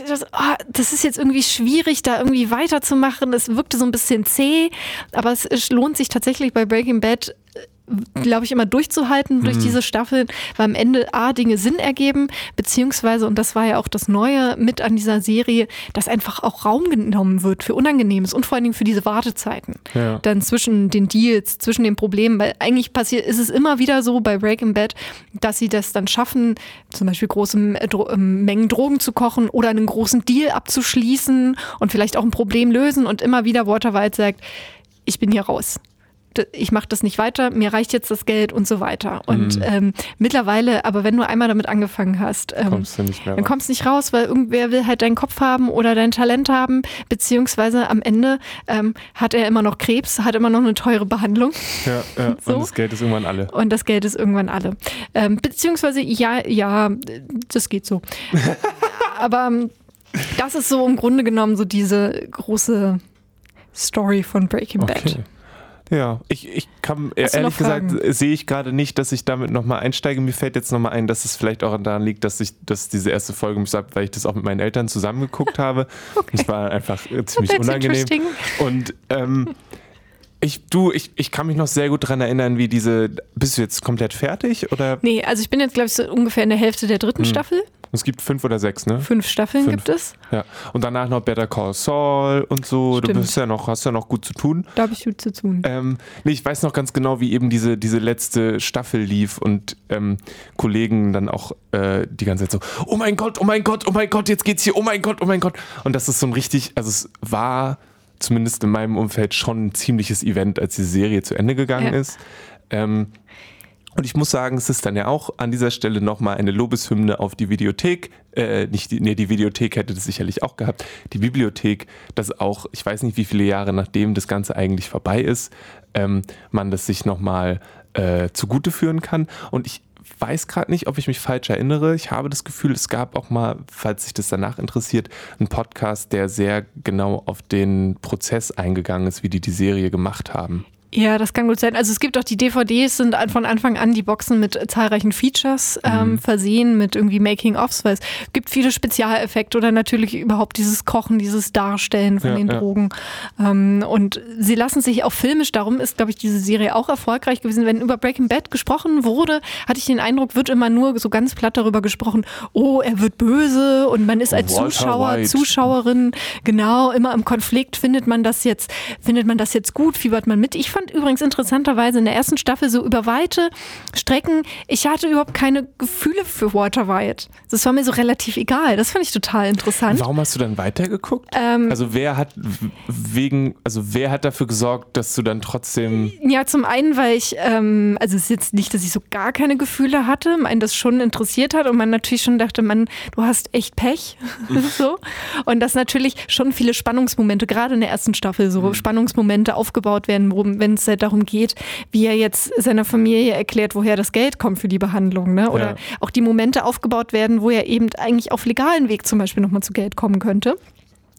das, oh, das, ist jetzt irgendwie schwierig, da irgendwie weiterzumachen. Es wirkte so ein bisschen zäh, aber es, es lohnt sich tatsächlich bei Breaking Bad glaube ich, immer durchzuhalten durch mhm. diese Staffeln, weil am Ende A, Dinge Sinn ergeben, beziehungsweise, und das war ja auch das Neue mit an dieser Serie, dass einfach auch Raum genommen wird für Unangenehmes und vor allen Dingen für diese Wartezeiten. Ja. Dann zwischen den Deals, zwischen den Problemen, weil eigentlich passiert, ist es immer wieder so bei Breaking Bad, dass sie das dann schaffen, zum Beispiel große äh, ähm, Mengen Drogen zu kochen oder einen großen Deal abzuschließen und vielleicht auch ein Problem lösen und immer wieder Walter White sagt, ich bin hier raus ich mache das nicht weiter, mir reicht jetzt das Geld und so weiter. Und mhm. ähm, mittlerweile, aber wenn du einmal damit angefangen hast, ähm, kommst du nicht mehr dann kommst du nicht raus, weil irgendwer will halt deinen Kopf haben oder dein Talent haben, beziehungsweise am Ende ähm, hat er immer noch Krebs, hat immer noch eine teure Behandlung. Ja, ja. [laughs] So. und das Geld ist irgendwann alle. Und das Geld ist irgendwann alle. Ähm, beziehungsweise, ja, ja, das geht so. [laughs] aber ähm, das ist so im Grunde genommen so diese große Story von Breaking Bad. Okay. Ja, ich, ich kann, ehrlich gesagt, sehe ich gerade nicht, dass ich damit nochmal einsteige. Mir fällt jetzt nochmal ein, dass es vielleicht auch daran liegt, dass ich, dass diese erste Folge mich weil ich das auch mit meinen Eltern zusammengeguckt [laughs] habe. Okay. Es war einfach ziemlich unangenehm. Und ähm, ich, du, ich, ich kann mich noch sehr gut daran erinnern, wie diese. Bist du jetzt komplett fertig? Oder? Nee, also ich bin jetzt, glaube ich, so ungefähr in der Hälfte der dritten hm. Staffel. Es gibt fünf oder sechs, ne? Fünf Staffeln fünf. gibt es. Ja. Und danach noch Better Call Saul und so. Stimmt. Du bist ja noch, hast ja noch gut zu tun. Da habe ich gut zu tun. Ähm, nee, ich weiß noch ganz genau, wie eben diese, diese letzte Staffel lief und ähm, Kollegen dann auch äh, die ganze Zeit so, oh mein Gott, oh mein Gott, oh mein Gott, jetzt geht's hier, oh mein Gott, oh mein Gott. Und das ist so ein richtig, also es war zumindest in meinem Umfeld schon ein ziemliches Event, als die Serie zu Ende gegangen ja. ist. Ähm, Und ich muss sagen, es ist dann ja auch an dieser Stelle nochmal eine Lobeshymne auf die Videothek. Äh, nicht die, nee, die Videothek hätte das sicherlich auch gehabt. Die Bibliothek, dass auch, ich weiß nicht, wie viele Jahre nachdem das Ganze eigentlich vorbei ist, ähm, man das sich nochmal äh, zugute führen kann. Und ich weiß gerade nicht, ob ich mich falsch erinnere. Ich habe das Gefühl, es gab auch mal, falls sich das danach interessiert, einen Podcast, der sehr genau auf den Prozess eingegangen ist, wie die die Serie gemacht haben. Ja, das kann gut sein. Also es gibt auch die DVDs, sind von Anfang an die Boxen mit zahlreichen Features ähm, mhm. versehen, mit irgendwie Making-ofs, weil es gibt viele Spezialeffekte oder natürlich überhaupt dieses Kochen, dieses Darstellen von ja, den ja. Drogen. Ähm, und sie lassen sich auch filmisch, darum ist, glaube ich, diese Serie auch erfolgreich gewesen. Wenn über Breaking Bad gesprochen wurde, hatte ich den Eindruck, wird immer nur so ganz platt darüber gesprochen, oh, er wird böse und man ist als Walter Zuschauer, White. Zuschauerin, genau, immer im Konflikt, findet man das jetzt, findet man das jetzt gut, fiebert man mit. Ich fand fand übrigens interessanterweise in der ersten Staffel so über weite Strecken, ich hatte überhaupt keine Gefühle für Walter White. Das war mir so relativ egal. Das fand ich total interessant. Warum hast du dann weitergeguckt? Ähm, also wer hat wegen, also wer hat dafür gesorgt, dass du dann trotzdem. Ja, zum einen, weil ich, ähm, also es ist jetzt nicht, dass ich so gar keine Gefühle hatte, mein das schon interessiert hat und man natürlich schon dachte, man, du hast echt Pech. [laughs] so. Und dass natürlich schon viele Spannungsmomente, gerade in der ersten Staffel, so mhm. Spannungsmomente aufgebaut werden, wenn wenn es halt darum geht, wie er jetzt seiner Familie erklärt, woher das Geld kommt für die Behandlung. Ne? Oder ja. auch die Momente aufgebaut werden, wo er eben eigentlich auf legalen Weg zum Beispiel nochmal zu Geld kommen könnte.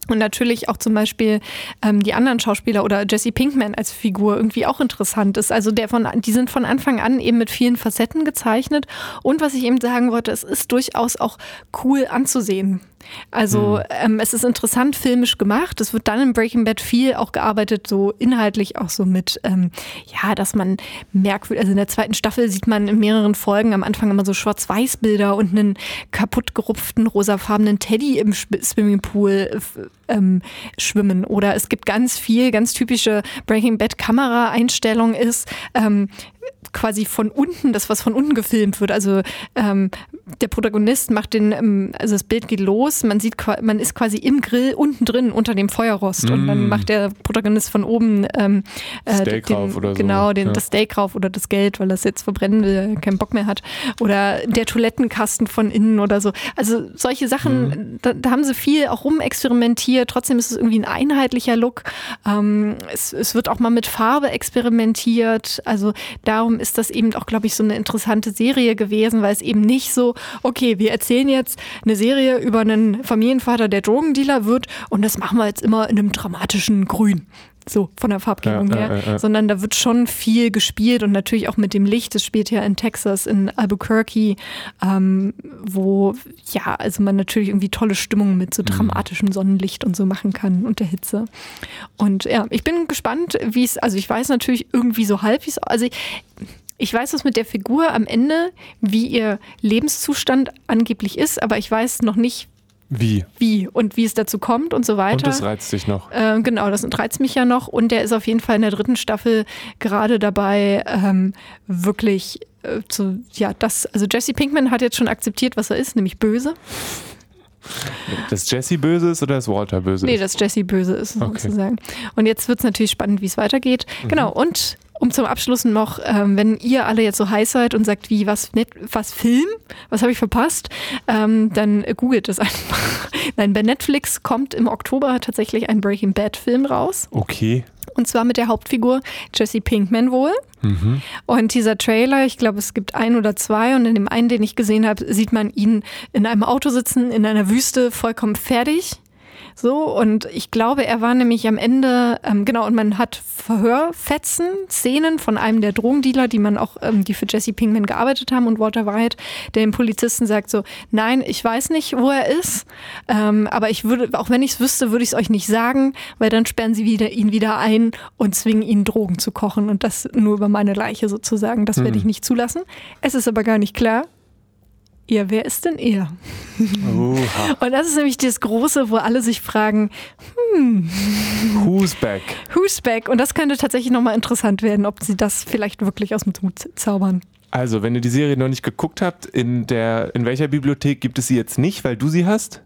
Und natürlich auch zum Beispiel ähm, die anderen Schauspieler oder Jesse Pinkman als Figur irgendwie auch interessant ist. Also der von, die sind von Anfang an eben mit vielen Facetten gezeichnet. Und was ich eben sagen wollte, es ist durchaus auch cool anzusehen. Also mhm. ähm, es ist interessant filmisch gemacht. Es wird dann in Breaking Bad viel auch gearbeitet, so inhaltlich auch so mit, ähm, ja, dass man merkwürdig, also in der zweiten Staffel sieht man in mehreren Folgen am Anfang immer so Schwarz-Weiß-Bilder und einen kaputt gerupften rosafarbenen Teddy im Swimmingpool ähm, schwimmen. Oder es gibt ganz viel, ganz typische Breaking Bad Kameraeinstellung ist, ähm, quasi von unten, das was von unten gefilmt wird. Also ähm, der Protagonist macht den, ähm, also das Bild geht los, man sieht, man ist quasi im Grill unten drin unter dem Feuerrost mm. und dann mm. macht der Protagonist von oben ähm, äh, Steak den, rauf oder so. genau den, ja. das Steak rauf oder das Geld, weil er es jetzt verbrennen will, keinen Bock mehr hat oder der Toilettenkasten von innen oder so. Also solche Sachen, mm. da, da, haben sie viel auch rumexperimentiert. Trotzdem ist es irgendwie ein einheitlicher Look. Ähm, es, es wird auch mal mit Farbe experimentiert. Also darum ist das eben auch, glaube ich, so eine interessante Serie gewesen, weil es eben nicht so, okay, wir erzählen jetzt eine Serie über einen Familienvater, der Drogendealer wird und das machen wir jetzt immer in einem dramatischen Grün so von der Farbgebung ja, her, ja, ja, sondern da wird schon viel gespielt und natürlich auch mit dem Licht. Es spielt ja in Texas, in Albuquerque, ähm, wo ja, also man natürlich irgendwie tolle Stimmungen mit so mhm. dramatischem Sonnenlicht und so machen kann und der Hitze. Und ja, ich bin gespannt, wie es, also ich weiß natürlich irgendwie so halb, wie es, also ich, ich weiß was mit der Figur am Ende, wie ihr Lebenszustand angeblich ist, aber ich weiß noch nicht, wie? Wie und wie es dazu kommt und so weiter. Und das reizt dich noch. Äh, genau, das reizt mich ja noch. Und der ist auf jeden Fall in der dritten Staffel gerade dabei, ähm, wirklich äh, zu, ja, das, also Jesse Pinkman hat jetzt schon akzeptiert, was er ist, nämlich böse. Dass Jesse böse ist oder dass Walter böse ist? Nee, dass Jesse böse ist, okay. sozusagen. Und jetzt wird es natürlich spannend, wie es weitergeht. Mhm. Genau, und um zum Abschluss noch, ähm, wenn ihr alle jetzt so heiß seid und sagt, wie, was, net, was Film? Was habe ich verpasst? Ähm, dann googelt es einfach. [laughs] Nein, bei Netflix kommt im Oktober tatsächlich ein Breaking Bad Film raus. Okay. Und zwar mit der Hauptfigur Jesse Pinkman wohl. Mhm. Und dieser Trailer, ich glaube, es gibt ein oder zwei und in dem einen, den ich gesehen habe, sieht man ihn in einem Auto sitzen, in einer Wüste, vollkommen fertig. So, und ich glaube, er war nämlich am Ende, ähm, genau, und man hat Verhörfetzen, Szenen von einem der Drogendealer, die man auch, ähm, die für Jesse Pinkman gearbeitet haben und Walter White, der dem Polizisten sagt so, nein, ich weiß nicht, wo er ist, ähm, aber ich würde, auch wenn ich es wüsste, würde ich es euch nicht sagen, weil dann sperren sie wieder, ihn wieder ein und zwingen ihn Drogen zu kochen und das nur über meine Leiche sozusagen. Das werde ich mhm. nicht zulassen. Es ist aber gar nicht klar, ja, wer ist denn er? Oha. [laughs] Und das ist nämlich das Große, wo alle sich fragen, hm, Who's back? Who's back? Und das könnte tatsächlich nochmal interessant werden, ob sie das vielleicht wirklich aus dem Hut zaubern. Also, wenn ihr die Serie noch nicht geguckt habt, in, der, in welcher Bibliothek gibt es sie jetzt nicht, weil du sie hast?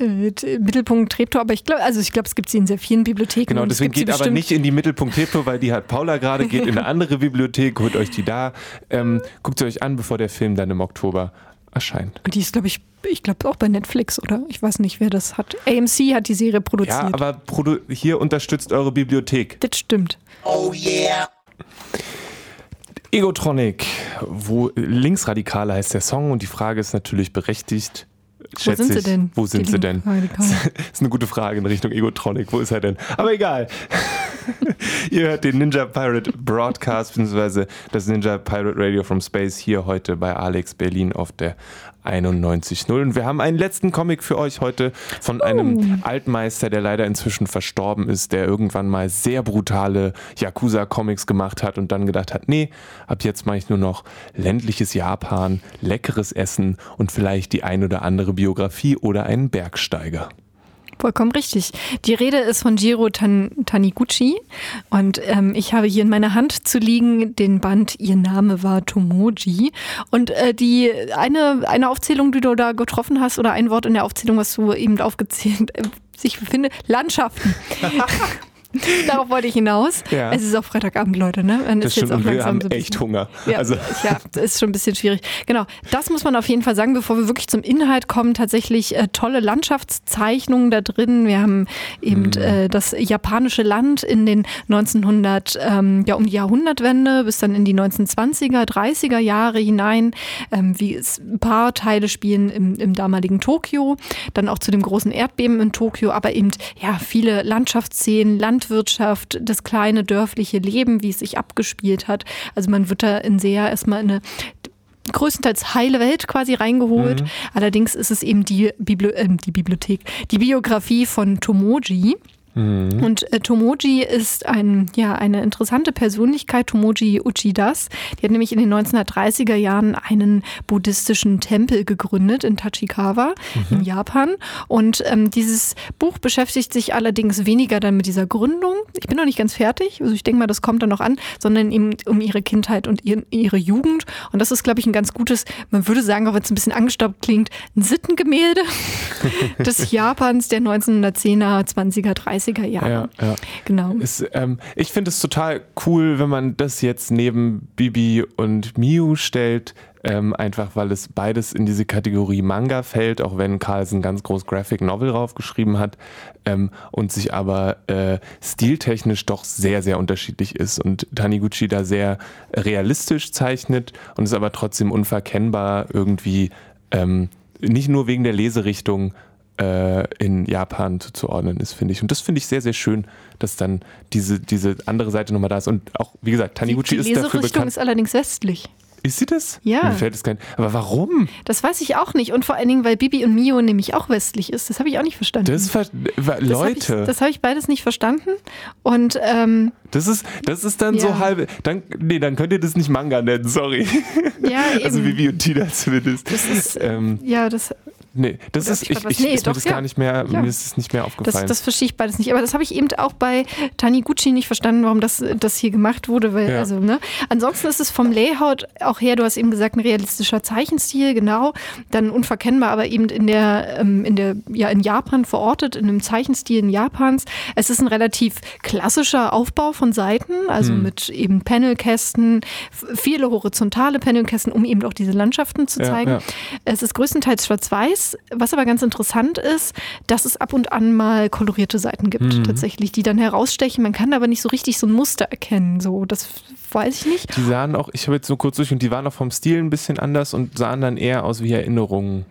äh, Mittelpunkt Treptow, aber ich glaube, also ich glaube, es gibt sie in sehr vielen Bibliotheken. Genau, deswegen geht aber nicht in die Mittelpunkt Treptow, weil die hat Paula gerade, geht in eine [laughs] andere Bibliothek, holt euch die da. Ähm, guckt sie euch an, bevor der Film dann im Oktober erscheint. Und die ist, glaube ich, ich glaube auch bei Netflix, oder? Ich weiß nicht, wer das hat. AMC hat die Serie produziert. Ja, aber produ hier unterstützt eure Bibliothek. Das stimmt. Oh yeah. Egotronic, wo Linksradikale heißt der Song und die Frage ist natürlich berechtigt. Wo sind sie denn? Wo sind sie denn? [laughs] Das ist eine gute Frage in Richtung Egotronic. Wo ist er denn? Aber egal. [laughs] Ihr hört den Ninja Pirate Broadcast, beziehungsweise das Ninja Pirate Radio from Space hier heute bei Alex Berlin auf der 91.0. Und wir haben einen letzten Comic für euch heute von einem Altmeister, der leider inzwischen verstorben ist, der irgendwann mal sehr brutale Yakuza-Comics gemacht hat und dann gedacht hat, nee, ab jetzt mache ich nur noch ländliches Japan, leckeres Essen und vielleicht die ein oder andere Biografie oder einen Bergsteiger. Vollkommen richtig. Die Rede ist von Jiro Tan Taniguchi und ähm, ich habe hier in meiner Hand zu liegen den Band Ihr Name war Tomoji und äh, die eine eine Aufzählung, die du da getroffen hast oder ein Wort in der Aufzählung, was du eben aufgezählt äh, sich befinde, Landschaften. [laughs] [laughs] Darauf wollte ich hinaus. Ja. Es ist auch Freitagabend, Leute, ne? Man Das ist jetzt stimmt, auch und wir langsam haben so ein echt bisschen- Hunger. ja, Also, ja, das ist schon ein bisschen schwierig. Genau, das muss man auf jeden Fall sagen, bevor wir wirklich zum Inhalt kommen. Tatsächlich äh, tolle Landschaftszeichnungen da drin. Wir haben eben Mhm. äh, das japanische Land in den 1900, ähm, ja um die Jahrhundertwende bis dann in die 1920er, 30er Jahre hinein, ähm, wie es ein paar Teile spielen im, im damaligen Tokio, dann auch zu dem großen Erdbeben in Tokio, aber eben ja viele Landschaftsszenen, Landwirtschaft, das kleine dörfliche Leben, wie es sich abgespielt hat. Also man wird da in sehr erstmal in eine größtenteils heile Welt quasi reingeholt. Allerdings ist es eben die, Bibli äh, die Bibliothek, die Biografie von Tomoji. Und äh, Tomoji ist ein, ja, eine interessante Persönlichkeit, Tomoji Uchidas. Die hat nämlich in den 1930er Jahren einen buddhistischen Tempel gegründet in Tachikawa in Japan. Und ähm, dieses Buch beschäftigt sich allerdings weniger dann mit dieser Gründung. Ich bin noch nicht ganz fertig, also ich denke mal, das kommt dann noch an, sondern eben um ihre Kindheit und ihr, ihre Jugend. Und das ist, glaube ich, ein ganz gutes, man würde sagen, auch wenn es ein bisschen angestaubt klingt, ein Sittengemälde [laughs] des Japans der 1910er, 20er, 30er Jahre. ja, ja. Genau. Es, ähm, ich finde es total cool, wenn man das jetzt neben Bibi und Miu stellt, ähm, einfach weil es beides in diese Kategorie Manga fällt, auch wenn Carlsen ganz groß Graphic Novel draufgeschrieben hat ähm, und sich aber äh, stiltechnisch doch sehr, sehr unterschiedlich ist und Taniguchi da sehr realistisch zeichnet und es aber trotzdem unverkennbar irgendwie ähm, nicht nur wegen der Leserichtung in Japan zuzuordnen ist, finde ich. Und das finde ich sehr, sehr schön, dass dann diese, diese andere Seite nochmal da ist. Und auch, wie gesagt, Taniguchi die ist dafür bekannt. ist allerdings westlich. Ist sie das? Ja. Mir fällt es kein. Aber warum? Das weiß ich auch nicht. Und vor allen Dingen, weil Bibi und Mio nämlich auch westlich ist. Das habe ich auch nicht verstanden. Das, ver wa- Das Leute, Hab ich, das habe ich beides nicht verstanden. Und ähm, das ist, das ist dann Ja. so halbe. Dann, nee, dann könnt ihr das nicht Manga nennen, sorry. ja, [laughs] eben. Also Vivi und Tina zumindest. das ist, ähm, ja, das, nee, das Oder ist, ich ich, nee, ist mir doch, das ja. gar nicht mehr, Ja. mir ist es nicht mehr das, aufgefallen. das verstehe ich beides nicht. Aber das habe ich eben auch bei Taniguchi nicht verstanden, warum das, das hier gemacht wurde. Weil, Ja. also, ne? Ansonsten ist es vom Layout auch her, du hast eben gesagt, ein realistischer Zeichenstil, genau. Dann unverkennbar, aber eben in der, ähm, in der, ja, in Japan verortet, in einem Zeichenstil in Japans. Es ist ein relativ klassischer Aufbau von Seiten, also Hm. mit eben Panelkästen, viele horizontale Panelkästen, um eben auch diese Landschaften zu zeigen. Es ist größtenteils schwarz-weiß, was aber ganz interessant ist, dass es ab und an mal kolorierte Seiten gibt, Mhm. tatsächlich, die dann herausstechen. Man kann aber nicht so richtig so ein Muster erkennen. So, das weiß ich nicht. Die sahen auch, ich habe jetzt nur kurz durch und die waren auch vom Stil ein bisschen anders und sahen dann eher aus wie Erinnerungen.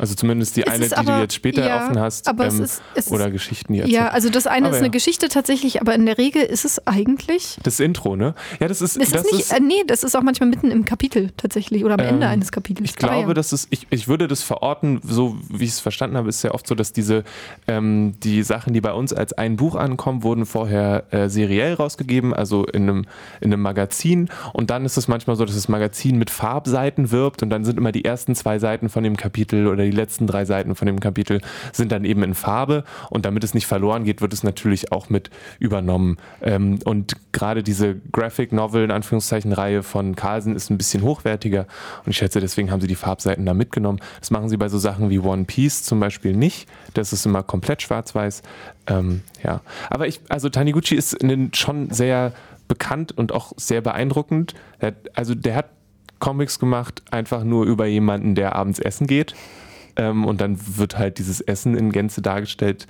Also zumindest die Es eine, ist die aber- du jetzt später ja, offen hast. ähm, ist- es ist- oder Geschichten, die erzählt. Ja, also das eine Aber ist eine ja. Geschichte tatsächlich, aber in der Regel ist es eigentlich. Das Intro, ne? Ja, das ist. Es das ist nicht, äh, nee, das ist auch manchmal mitten im Kapitel tatsächlich oder am Ende Ähm, eines Kapitels. Ich glaube, ja. dass es, ich, ich würde das verorten, so wie ich es verstanden habe, ist ja oft so, dass diese ähm, die Sachen, die bei uns als ein Buch ankommen, wurden vorher äh, seriell rausgegeben, also in einem, in einem Magazin. Und dann ist es manchmal so, dass das Magazin mit Farbseiten wirbt und dann sind immer die ersten zwei Seiten von dem Kapitel oder die letzten drei Seiten von dem Kapitel sind dann eben in Farbe und damit es nicht verloren geht, wird es natürlich auch mit übernommen. Ähm, und gerade diese Graphic Novel in Anführungszeichen Reihe von Carlsen ist ein bisschen hochwertiger und ich schätze, deswegen haben sie die Farbseiten da mitgenommen. Das machen sie bei so Sachen wie One Piece zum Beispiel nicht. Das ist immer komplett schwarz-weiß. Ähm, ja, aber ich, also Taniguchi ist schon sehr bekannt und auch sehr beeindruckend. also der hat Comics gemacht, einfach nur über jemanden, der abends essen geht. Ähm, und dann wird halt dieses Essen in Gänze dargestellt.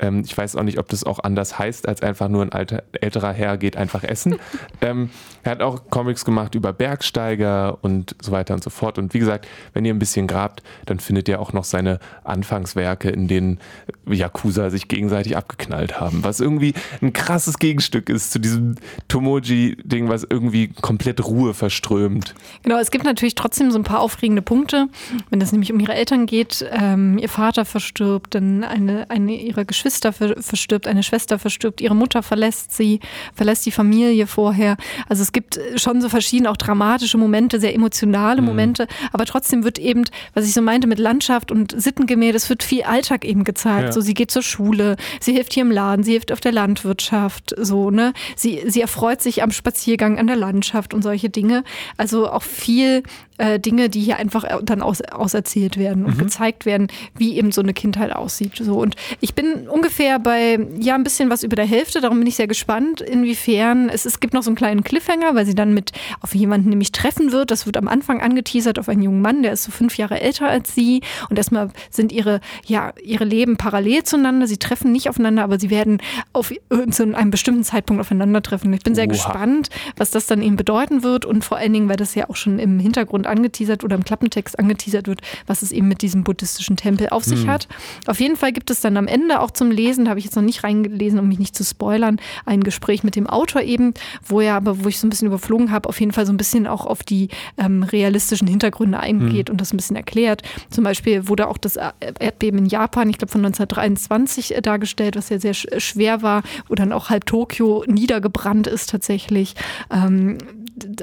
Ähm, ich weiß auch nicht, ob das auch anders heißt, als einfach nur ein alter, älterer Herr geht einfach essen. [laughs] ähm, er hat auch Comics gemacht über Bergsteiger und so weiter und so fort. Und wie gesagt, wenn ihr ein bisschen grabt, dann findet ihr auch noch seine Anfangswerke, in denen Yakuza sich gegenseitig abgeknallt haben. Was irgendwie ein krasses Gegenstück ist zu diesem Tomoji-Ding, was irgendwie komplett Ruhe verströmt. Genau, es gibt natürlich trotzdem so ein paar aufregende Punkte. Wenn es nämlich um ihre Eltern geht, ähm, ihr Vater verstirbt, dann eine, eine ihrer Geschwister verstirbt, eine Schwester verstirbt, ihre Mutter verlässt sie, verlässt die Familie vorher. Also es gibt schon so verschiedene auch dramatische Momente, sehr emotionale mhm. Momente, aber trotzdem wird eben, was ich so meinte mit Landschaft und Sittengemälde, es wird viel Alltag eben gezeigt. Ja. So, sie geht zur Schule, sie hilft hier im Laden, sie hilft auf der Landwirtschaft, so, ne? Sie, sie erfreut sich am Spaziergang an der Landschaft und solche Dinge. Also auch viel äh, Dinge, die hier einfach dann aus, auserzählt werden und mhm. gezeigt werden, wie eben so eine Kindheit aussieht. So. Und ich bin ungefähr bei, ja, ein bisschen was über der Hälfte, darum bin ich sehr gespannt, inwiefern es, es gibt noch so einen kleinen Cliffhanger, weil sie dann mit auf jemanden nämlich treffen wird. Das wird am Anfang angeteasert auf einen jungen Mann, der ist so fünf Jahre älter als sie. Und erstmal sind ihre, ja, ihre Leben parallel zueinander. Sie treffen nicht aufeinander, aber sie werden auf zu einem bestimmten Zeitpunkt aufeinandertreffen. Ich bin sehr Oha. gespannt, was das dann eben bedeuten wird und vor allen Dingen, weil das ja auch schon im Hintergrund angeteasert oder im Klappentext angeteasert wird, was es eben mit diesem buddhistischen Tempel auf sich hm. hat. Auf jeden Fall gibt es dann am Ende auch zum Lesen, da habe ich jetzt noch nicht reingelesen, um mich nicht zu spoilern, ein Gespräch mit dem Autor eben, wo er aber, wo ich so ein bisschen überflogen habe, auf jeden Fall so ein bisschen auch auf die ähm, realistischen Hintergründe eingeht hm. und das ein bisschen erklärt. Zum Beispiel wurde auch das Erdbeben in Japan, ich glaube von 1923 äh, dargestellt, was ja sehr schwer war, wo dann auch halb Tokio niedergebrannt ist tatsächlich. Ähm,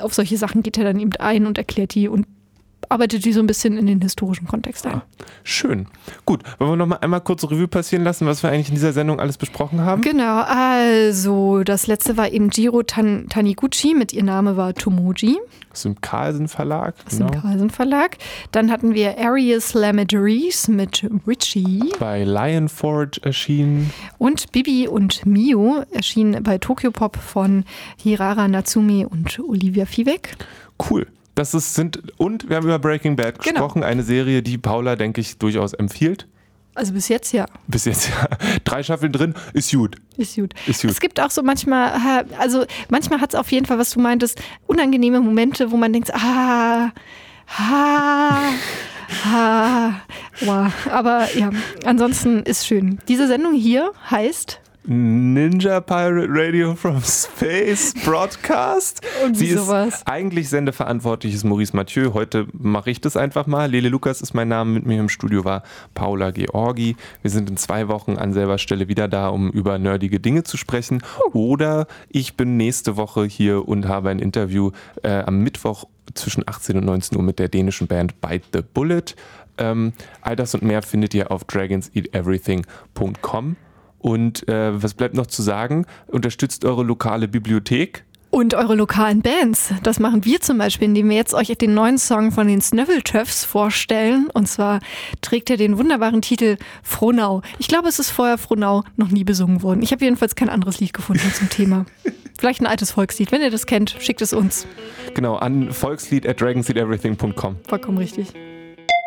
auf solche Sachen geht er dann eben ein und erklärt die und arbeitet die so ein bisschen in den historischen Kontext ein. Ah, schön. Gut, wollen wir noch mal einmal kurz Revue passieren lassen, was wir eigentlich in dieser Sendung alles besprochen haben? Genau, also das letzte war eben Jiro Tan Taniguchi, mit ihr Name war Tomoji. Ist im Carlsen Verlag. Das ist genau. Carlsen Verlag. Dann hatten wir Arius Lamadries mit Richie. Bei Lionforge erschienen. Und Bibi und Mio erschienen bei Tokyo Pop von Hirara Natsumi und Olivia Fivek. Cool. Das ist, sind, und wir haben über Breaking Bad genau. gesprochen, eine Serie, die Paula, denke ich, durchaus empfiehlt. Also bis jetzt ja. Bis jetzt ja. Drei Staffeln drin, ist gut. Ist gut. Ist gut. Es gibt auch so manchmal, also manchmal hat es auf jeden Fall, was du meintest, unangenehme Momente, wo man denkt, ah, ha, ha, wow. Aber ja, ansonsten ist schön. Diese Sendung hier heißt Ninja Pirate Radio from Space Broadcast. Und Sie sowas. ist eigentlich sendeverantwortlich, ist Maurice Mathieu. Heute mache ich das einfach mal. Lele Lukas ist mein Name. Mit mir im Studio war Paula Georgi. Wir sind in zwei Wochen an selber Stelle wieder da, um über nerdige Dinge zu sprechen. Oder ich bin nächste Woche hier und habe ein Interview äh, am Mittwoch zwischen 18 und 19 Uhr mit der dänischen Band Bite the Bullet. Ähm, all das und mehr findet ihr auf dragonseateverything.com. Und äh, was bleibt noch zu sagen? Unterstützt eure lokale Bibliothek. Und eure lokalen Bands. Das machen wir zum Beispiel, indem wir jetzt euch den neuen Song von den Snöveltöffs vorstellen. Und zwar trägt er den wunderbaren Titel Frohnau. Ich glaube, es ist vorher Frohnau noch nie besungen worden. Ich habe jedenfalls kein anderes Lied gefunden zum Thema. [laughs] Vielleicht ein altes Volkslied. Wenn ihr das kennt, schickt es uns. Genau, an volkslied at dragonseateverything.com. Vollkommen richtig.